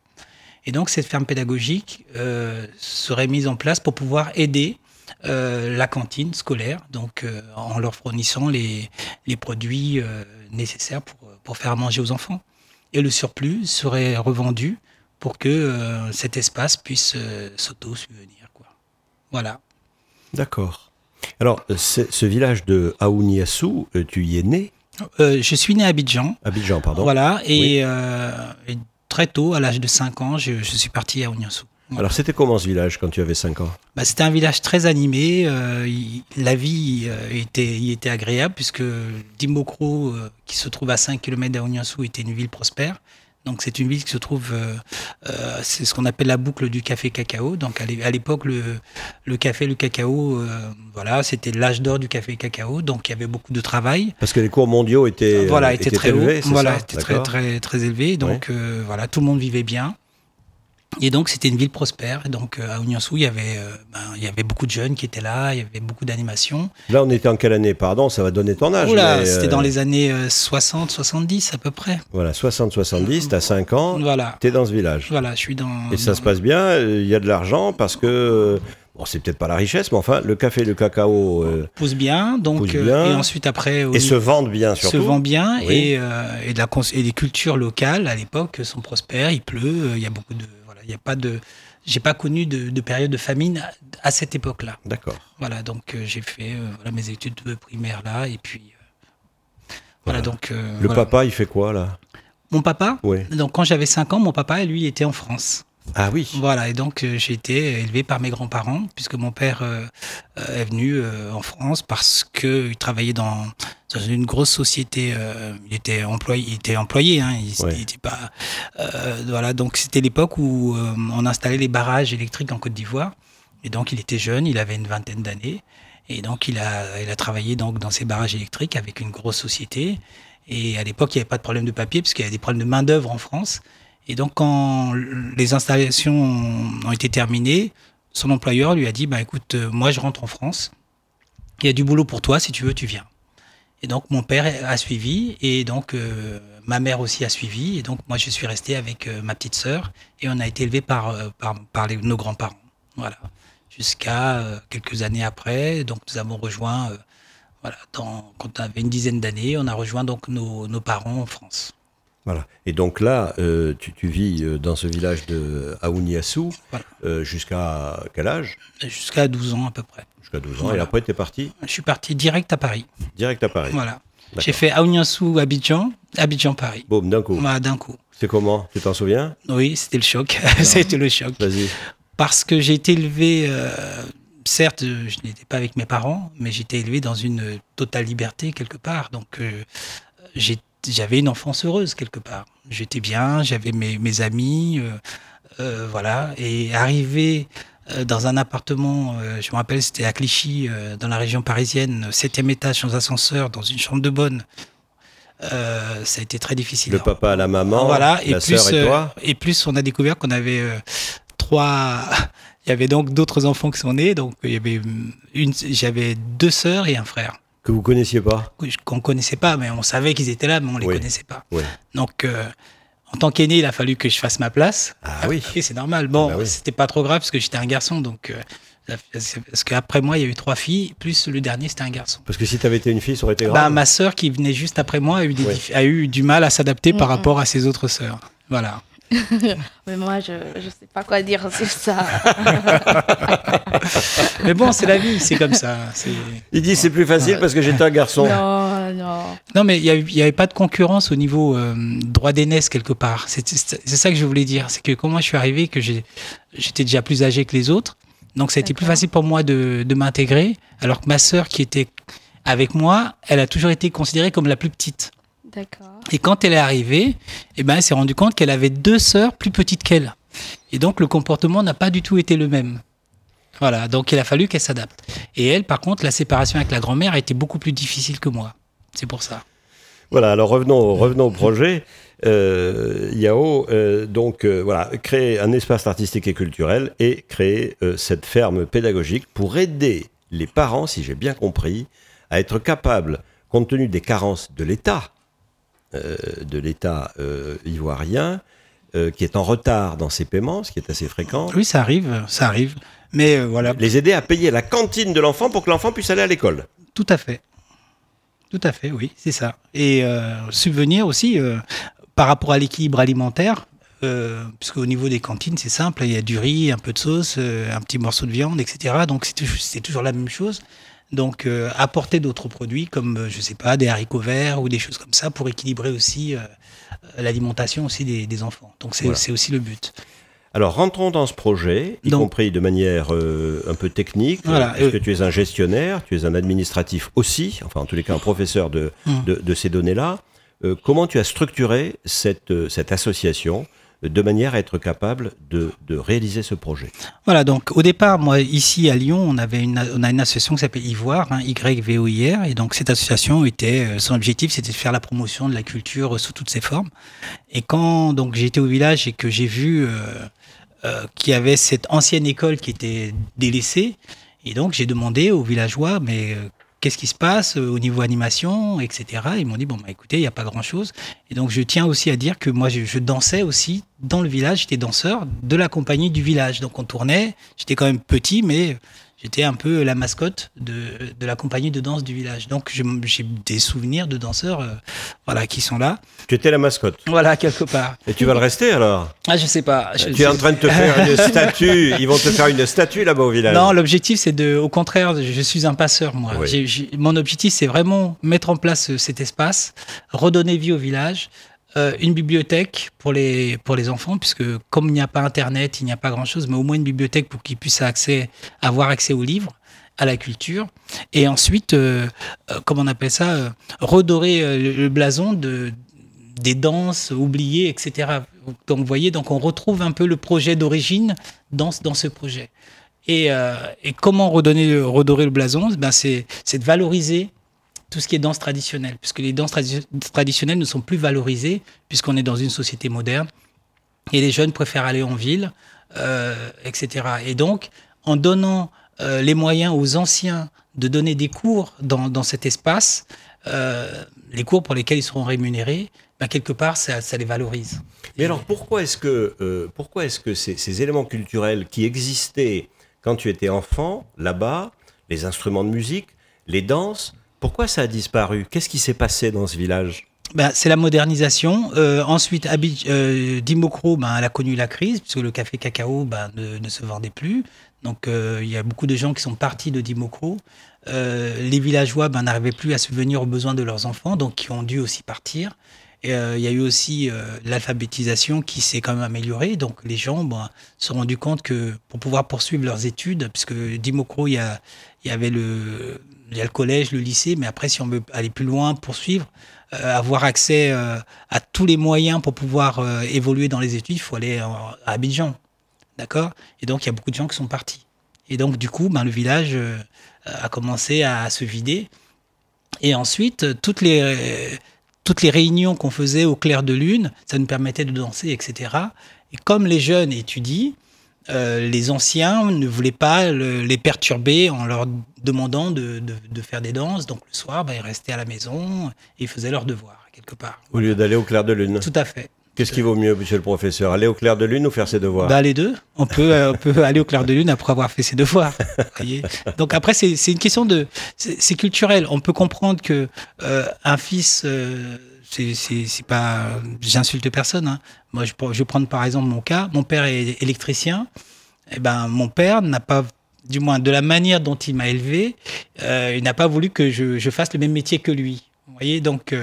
Et donc cette ferme pédagogique euh, serait mise en place pour pouvoir aider euh, la cantine scolaire, donc en leur fournissant les, produits nécessaires pour, faire manger aux enfants. Et le surplus serait revendu pour que euh, cet espace puisse euh, s'auto-subvenir. Voilà. D'accord. Alors, c'est- ce village de Aouniassou, euh, tu y es né? Euh, je suis né à Abidjan. Abidjan, pardon. Voilà. Et, Oui. euh, et très tôt, à l'âge de 5 ans, je, je suis parti à Ouniansou. Alors, c'était comment ce village quand tu avais 5 ans? Bah, c'était un village très animé. euh, il- la vie euh, était, y était agréable puisque Dimbokro, euh, qui se trouve à 5 km d'Aouniansou, était une ville prospère. Donc c'est une ville qui se trouve, euh, c'est ce qu'on appelle la boucle du café cacao. Donc à l'é- à l'époque, le, le café, le cacao, euh, voilà, c'était l'âge d'or du café cacao. Donc il y avait beaucoup de travail. Parce que les cours mondiaux étaient, voilà, étaient très élevés, haut. Voilà, était très, très, très élevé. Donc, euh, voilà, tout le monde vivait bien. Et donc, c'était une ville prospère. Et donc, euh, à Ouniansou, il y avait, euh, ben, il y avait beaucoup de jeunes qui étaient là. Il y avait beaucoup d'animations. Là, on était en quelle année? Pardon, ça va donner ton âge. Oula, c'était euh, dans les années euh, 60, 70 à peu près. Voilà, 60-70, t'as 5 ans, Voilà. t'es dans ce village. Voilà, je suis dans. Et ça dans- se passe bien, euh, il y a de l'argent parce que, euh, bon, c'est peut-être pas la richesse, mais enfin, le café et le cacao euh, pousse bien. Donc, Pousse euh, bien. et ensuite, après. et se vendent bien se surtout. vend bien Oui. et, euh, et, de la et les cultures locales à l'époque sont prospères, il pleut, euh, il y a beaucoup de il a pas de j'ai pas connu de, de période de famine à, à cette époque-là. D'accord. Voilà, donc euh, j'ai fait euh, voilà, mes études de primaire là et puis euh, voilà, Voilà. donc Le voilà. papa, il fait quoi là? Mon papa? Oui. donc quand j'avais 5 ans, mon papa lui était en France. Ah oui. Voilà, et donc euh, j'ai été élevé par mes grands-parents, puisque mon père euh, euh, est venu en France parce qu'il travaillait dans, dans une grosse société. il était employé, il était employé, hein, il, Ouais. il était pas. euh, voilà, donc c'était l'époque où on installait les barrages électriques en Côte d'Ivoire, et donc il était jeune, il avait une vingtaine d'années, et donc il a, il a travaillé donc dans ces barrages électriques avec une grosse société. Et à l'époque, il n'y avait pas de problème de papier, parce qu'il y avait des problèmes de main-d'œuvre en France. Et donc, quand les installations ont été terminées, son employeur lui a dit bah, écoute, euh, moi, je rentre en France. Il y a du boulot pour toi. Si tu veux, tu viens. Et donc, mon père a suivi. Et donc, euh, ma mère aussi a suivi. Et donc, moi, je suis resté avec euh, ma petite sœur. Et on a été élevé par, par, les- nos grands-parents. Voilà. Jusqu'à quelques années après. Donc, nous avons rejoint. voilà, dans, quand on avait une dizaine d'années, on a rejoint donc nos, nos parents en France. Voilà. Et donc là, euh, tu, tu vis euh, dans ce village de Aouniassou Voilà. euh, jusqu'à quel âge? Jusqu'à 12 ans à peu près. Jusqu'à 12 ans. Voilà. Et après, tu es parti? Je suis parti direct à Paris. direct à Paris. Voilà. J'ai fait Aouniansou, Abidjan, Abidjan, Paris. Boum, d'un coup. Voilà, d'un coup. C'est comment? Tu t'en souviens? Oui, c'était le choc. *laughs* c'était le choc. Vas-y. Parce que j'ai été élevé, euh, certes, je n'étais pas avec mes parents, mais j'étais élevé dans une totale liberté quelque part. Donc, j'ai- j'avais une enfance heureuse quelque part. J'étais bien, j'avais mes, mes amis, euh, euh, voilà. Et arrivé euh, dans un appartement, euh, je me rappelle, c'était à Clichy, dans la région parisienne, septième étage sans ascenseur, dans une chambre de bonne. Euh, ça a été très difficile. Le papa à la maman, Voilà, et la plus, sœur et toi? et plus, on a découvert qu'on avait euh, trois. *laughs* Il y avait donc d'autres enfants qui sont nés. Donc, il y avait une, j'avais deux sœurs et un frère. Que vous connaissiez pas Qu'on connaissait pas, mais on savait qu'ils étaient là, mais on les connaissait pas. Oui. Donc, euh, en tant qu'aîné, il a fallu que je fasse ma place. Ah oui. *laughs* c'est normal. Bon, Ah bah oui. c'était pas trop grave parce que j'étais un garçon, donc. euh, parce qu'après moi, il y a eu trois filles, plus le dernier, c'était un garçon. Parce que si tu avais été une fille, ça aurait été grave. Bah, ma sœur qui venait juste après moi a eu, des Ouais. dif- a eu du mal à s'adapter par Mhm. rapport à ses autres sœurs. Voilà. *laughs* Mais moi, je ne sais pas quoi dire sur ça. *laughs* Mais bon, c'est la vie, c'est comme ça. Il dit c'est plus facile parce que j'étais un garçon. non, non. Non, mais il n'y avait pas de concurrence au niveau euh, droit d'aînesse quelque part. C'est ça que je voulais dire. C'est que quand moi je suis arrivé, que j'étais déjà plus âgé que les autres. Donc ça a été plus facile pour moi de, de m'intégrer. Alors que ma sœur qui était avec moi, elle a toujours été considérée comme la plus petite. D'accord. Et quand elle est arrivée, eh ben, elle s'est rendue compte qu'elle avait deux sœurs plus petites qu'elle. Et donc le comportement n'a pas du tout été le même. Voilà, donc il a fallu qu'elle s'adapte. Et elle, par contre, la séparation avec la grand-mère a été beaucoup plus difficile que moi. C'est pour ça. Voilà, alors revenons, au- revenons au projet. Euh, Yao, euh, donc euh, voilà, créer un espace artistique et culturel et créer euh, cette ferme pédagogique pour aider les parents, si j'ai bien compris, à être capables, compte tenu des carences de l'État, de l'État euh, ivoirien, euh, qui est en retard dans ses paiements, ce qui est assez fréquent, Oui, ça arrive, ça arrive. Mais euh, voilà, les aider à payer la cantine de l'enfant pour que l'enfant puisse aller à l'école. tout à fait. Tout à fait, oui, c'est ça. Et euh, subvenir aussi euh, par rapport à l'équilibre alimentaire, euh, puisque au niveau des cantines, c'est simple, il y a du riz, un peu de sauce, euh, un petit morceau de viande, etc. Donc c'est toujours la même chose. Donc euh, apporter d'autres produits comme, euh, je sais pas, des haricots verts ou des choses comme ça pour équilibrer aussi euh, l'alimentation aussi des, des enfants. Donc c'est Voilà. aussi le but. Alors rentrons dans ce projet, y Donc- compris de manière euh, un peu technique, Voilà, parce que tu es un gestionnaire, tu es un administratif aussi, enfin en tous les cas un professeur de, Mm. de, de ces données-là. Comment tu as structuré cette, cette association de manière à être capable de, de réaliser ce projet Voilà, donc au départ, moi, ici à Lyon, on, avait une, on a une association qui s'appelle Ivoire, hein, YVOIR, et donc cette association était, euh, son objectif, c'était de faire la promotion de la culture euh, sous toutes ses formes. Et quand donc j'étais au village et que j'ai vu euh, qu'il y avait cette ancienne école qui était délaissée, et donc j'ai demandé aux villageois, mais qu'est-ce qui se passe euh, au niveau animation, etc. Ils m'ont dit, bon, bah, écoutez, il n'y a pas grand-chose. Et donc, je tiens aussi à dire que moi, je, je dansais aussi dans le village. J'étais danseur de la compagnie du village. Donc, on tournait. J'étais quand même petit, mais j'étais un peu la mascotte de, de la compagnie de danse du village. Donc, j'ai des souvenirs de danseurs euh, voilà, qui sont là. Tu étais la mascotte. Voilà, quelque part. Et tu vas le rester alors? Ah, je sais pas. Je- Tu es en train de te faire une *laughs* statue, ils vont te faire une statue là-bas au village. Non, l'objectif, c'est de, au contraire, je suis un passeur, moi. Oui. Mon objectif, c'est vraiment mettre en place euh, cet espace, redonner vie au village, euh, une bibliothèque pour les, pour les enfants, puisque comme il n'y a pas Internet, il n'y a pas grand-chose, mais au moins une bibliothèque pour qu'ils puissent avoir accès aux livres, à la culture. Et ensuite, euh, euh, comment on appelle ça, redorer le, blason de des danses oubliées, etc. Donc, vous voyez, donc on retrouve un peu le projet d'origine dans, dans ce projet. Et, et comment redonner, redorer le blason? Ben c'est de valoriser tout ce qui est danse traditionnelle, puisque les danses tradi- traditionnelles ne sont plus valorisées, puisqu'on est dans une société moderne, et les jeunes préfèrent aller en ville, euh, etc. Et donc, en donnant euh, les moyens aux anciens de donner des cours dans, dans cet espace, euh, les cours pour lesquels ils seront rémunérés, ben quelque part, ça, les valorise. Mais alors pourquoi est-ce que, pourquoi est-ce que ces, ces éléments culturels qui existaient quand tu étais enfant, là-bas, les instruments de musique, les danses, pourquoi ça a disparu? Qu'est-ce qui s'est passé dans ce village? Ben, c'est la modernisation. Euh, ensuite, euh, Dimokro, elle a connu la crise, puisque le café cacao ben, ne, se vendait plus. Donc, euh, il y a beaucoup de gens qui sont partis de Dimokro. Les villageois n'arrivaient plus à subvenir aux besoins de leurs enfants, donc qui ont dû aussi partir. Et, il y a eu aussi l'alphabétisation qui s'est quand même améliorée. Donc, les gens se sont rendus compte que pour pouvoir poursuivre leurs études, puisque Dimokro, il y avait le, il y a le collège, le lycée, mais après, si on veut aller plus loin, poursuivre, euh, avoir accès euh, à tous les moyens pour pouvoir euh, évoluer dans les études, il faut aller à Abidjan. D'accord? Et donc, il y a beaucoup de gens qui sont partis. Et donc, du coup, ben, le village a commencé à, se vider. Et ensuite, toutes les, toutes les réunions qu'on faisait au clair de lune, ça nous permettait de danser, etc. Et comme les jeunes étudient, euh, les anciens ne voulaient pas les perturber en leur demandant de, faire des danses. Donc le soir, bah, ils restaient à la maison et ils faisaient leurs devoirs, quelque part. Au lieu d'aller au clair de lune. Tout à fait. Qu'est-ce qui vaut mieux, monsieur le professeur Aller au clair de lune ou faire ses devoirs? Bah, Les deux. On peut, euh, on peut aller au clair de lune après avoir fait ses devoirs. Donc après, c'est une question de... C'est culturel. On peut comprendre que euh, un fils... Euh, c'est pas... J'insulte personne. Hein. Moi, je, vais prendre par exemple mon cas. Mon père est électricien. Eh ben, mon père n'a pas du moins de la manière dont il m'a élevé, il n'a pas voulu que je, fasse le même métier que lui. Vous voyez, donc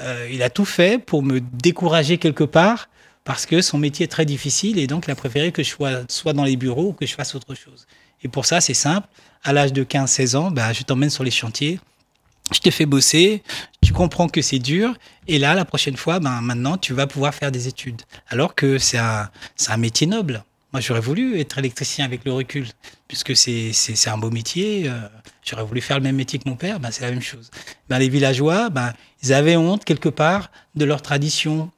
euh, il a tout fait pour me décourager quelque part parce que son métier est très difficile et donc il a préféré que je sois soit dans les bureaux ou que je fasse autre chose. Et pour ça, c'est simple. À l'âge de 15-16 ans, bah, je t'emmène sur les chantiers, je te fais bosser, tu comprends que c'est dur, et là, la prochaine fois, ben, maintenant, tu vas pouvoir faire des études. Alors que c'est un, un métier noble. Moi, j'aurais voulu être électricien avec le recul, puisque c'est un beau métier. Euh, j'aurais voulu faire le même métier que mon père, ben, c'est la même chose. Ben, les villageois, ben, ils avaient honte quelque part de leur tradition,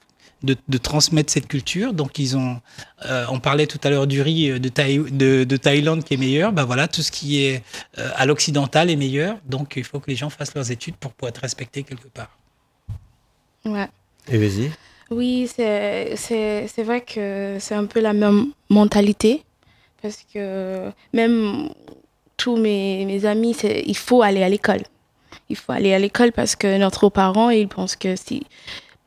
de, de transmettre cette culture. Donc, ils ont. Euh, on parlait tout à l'heure du riz de, de, de, Thaïlande qui est meilleur. Ben voilà, tout ce qui est euh, à l'occidental est meilleur. Donc, il faut que les gens fassent leurs études pour pouvoir être respectés quelque part. Ouais. Et vas-y. Oui, c'est vrai que c'est un peu la même mentalité. Parce que même tous mes, mes amis, il faut aller à l'école. Il faut aller à l'école parce que notre parents, ils pensent que si,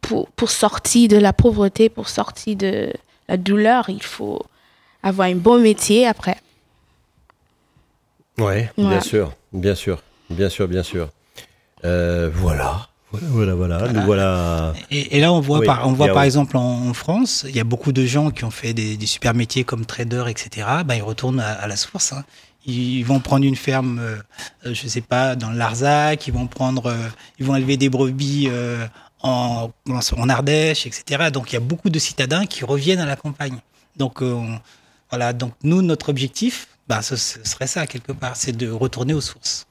pour, pour sortir de la pauvreté, pour sortir de la douleur, il faut avoir un bon métier après. Oui, bien sûr, bien sûr, bien sûr, bien sûr. Euh, voilà. Voilà, voilà, voilà. voilà. Et, là, on voit, par, on voit par exemple en, France, il y a beaucoup de gens qui ont fait des, super métiers comme trader, etc. Ben, ils retournent à, la source. Hein. Ils vont prendre une ferme, euh, je sais pas, dans le Larzac, ils vont prendre, euh, ils vont élever des brebis euh, en, en Ardèche, etc. Donc il y a beaucoup de citadins qui reviennent à la campagne. Donc voilà, donc nous, notre objectif, ben, ce serait ça quelque part, c'est de retourner aux sources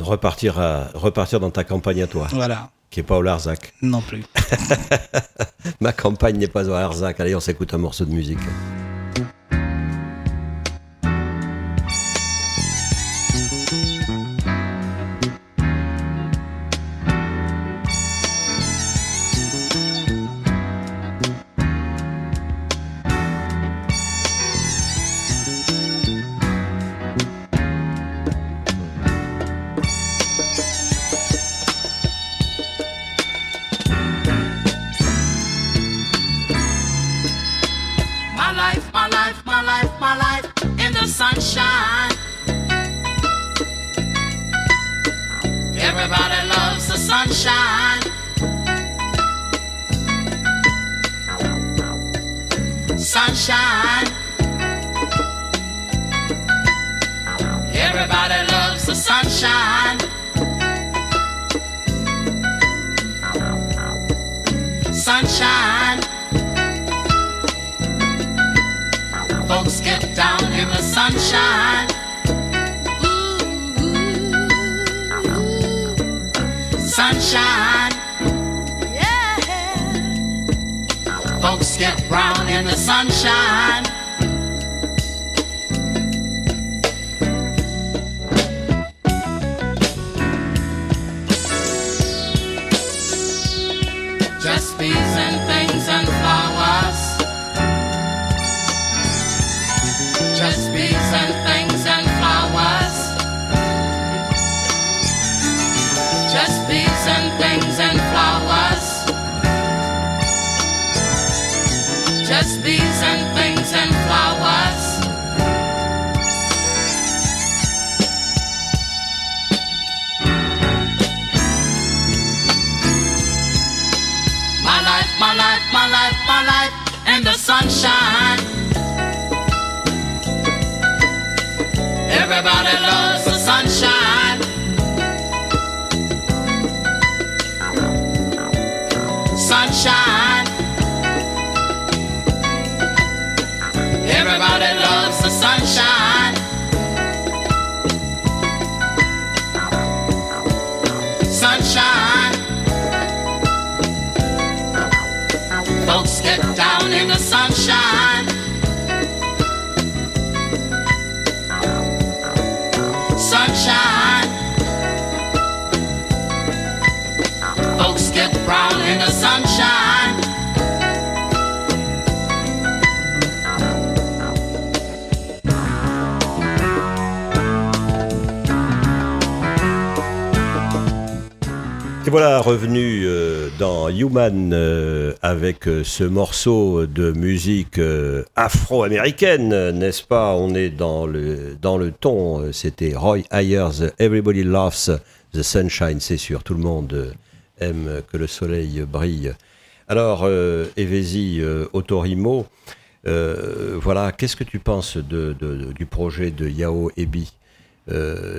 repartir, à, repartir dans ta campagne à toi. Voilà. Qui n'est pas au Larzac. Non plus. *laughs* Ma campagne n'est pas au Larzac. Allez, on s'écoute un morceau de musique. sunshine. Everybody loves the sunshine. Sunshine. Everybody loves the sunshine. Sunshine. folks get down in the sunshine. Ooh. Sunshine. Yeah. Folks get brown in the sunshine. Folks get down in the sunshine. Voilà revenu euh, dans Human euh, avec euh, ce morceau de musique afro-américaine, n'est-ce pas? On est dans le, dans le ton. C'était Roy Ayers, Everybody Loves the Sunshine, c'est sûr. Tout le monde aime que le soleil brille. Alors, Evesi Otorimo, voilà, qu'est-ce que tu penses du projet de Yao Ebi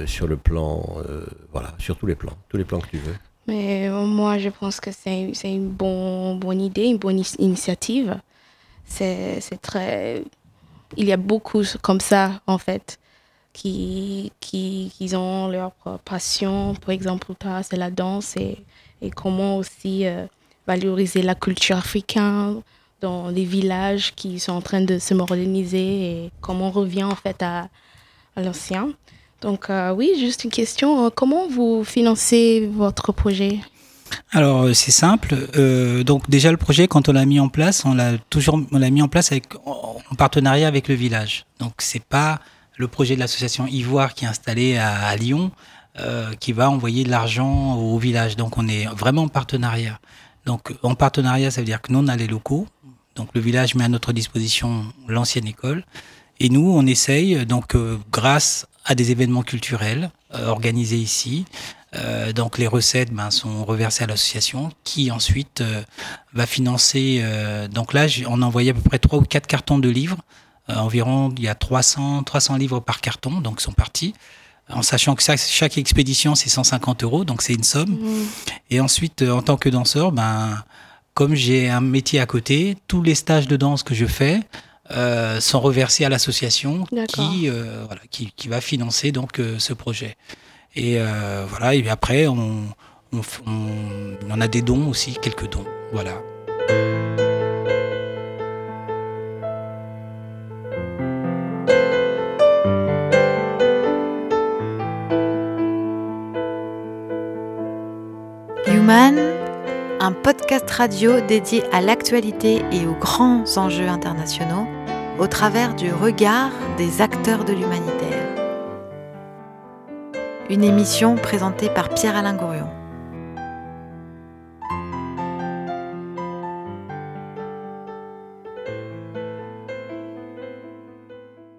sur le plan, sur tous les plans, tous les plans que tu veux? Mais euh, moi, je pense que c'est une bon, bonne idée, une bonne initiative. C'est très. Il y a beaucoup comme ça, en fait, qui, qui, qui ont leur passion. Par exemple, c'est la danse et, et comment aussi euh, valoriser la culture africaine dans les villages qui sont en train de se moderniser et comment on revient, en fait, à l'ancien. Donc euh, oui, juste une question. Euh, comment vous financez votre projet? Alors euh, c'est simple. donc déjà le projet, quand on l'a mis en place, on l'a toujours, on l'a mis en place avec, en partenariat avec le village. Donc c'est pas le projet de l'association Ivoire qui est installé à, Lyon qui va envoyer de l'argent au village. Donc on est vraiment en partenariat. Donc en partenariat, ça veut dire que nous on a les locaux. Donc le village met à notre disposition l'ancienne école. Et nous, on essaye, donc grâce à des événements culturels euh, organisés ici. Euh, donc les recettes ben, sont reversées à l'association qui ensuite euh, va financer. donc là, on a envoyé à peu près trois ou quatre cartons de livres. environ, il y a 300, 300 livres par carton, donc ils sont partis. En sachant que chaque, expédition, c'est 150 euros, donc c'est une somme. Mmh. Et ensuite, en tant que danseur, ben, comme j'ai un métier à côté, tous les stages de danse que je fais, euh, sont reversés à l'association qui, euh, voilà, qui, qui, va financer donc euh, ce projet. Et voilà, et après, on, on, on, a des dons aussi, quelques dons. Voilà. Human, un podcast radio dédié à l'actualité et aux grands enjeux internationaux au travers du regard des acteurs de l'humanitaire. Une émission présentée par Pierre-Alain Gourion.